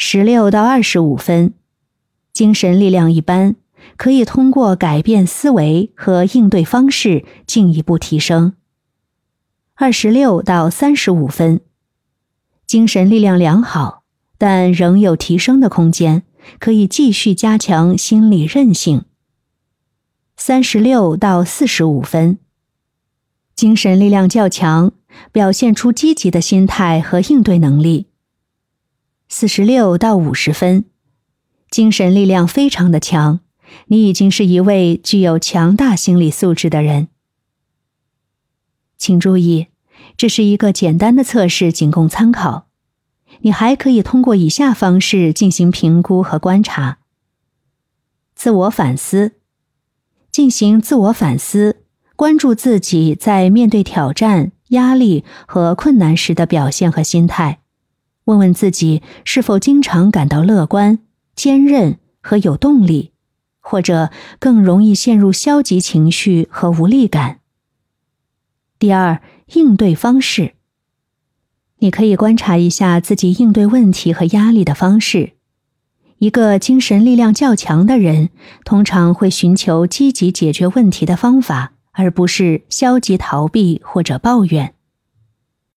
十六到二十五分，精神力量一般，可以通过改变思维和应对方式进一步提升。二十六到三十五分，精神力量良好，但仍有提升的空间，可以继续加强心理韧性。三十六到四十五分，精神力量较强，表现出积极的心态和应对能力。四十六到五十分，精神力量非常的强，你已经是一位具有强大心理素质的人。请注意，这是一个简单的测试，仅供参考。你还可以通过以下方式进行评估和观察：自我反思，进行自我反思，关注自己在面对挑战、压力和困难时的表现和心态，问问自己是否经常感到乐观、坚韧和有动力，或者更容易陷入消极情绪和无力感。第二，应对方式。你可以观察一下自己应对问题和压力的方式。一个精神力量较强的人，通常会寻求积极解决问题的方法，而不是消极逃避或者抱怨。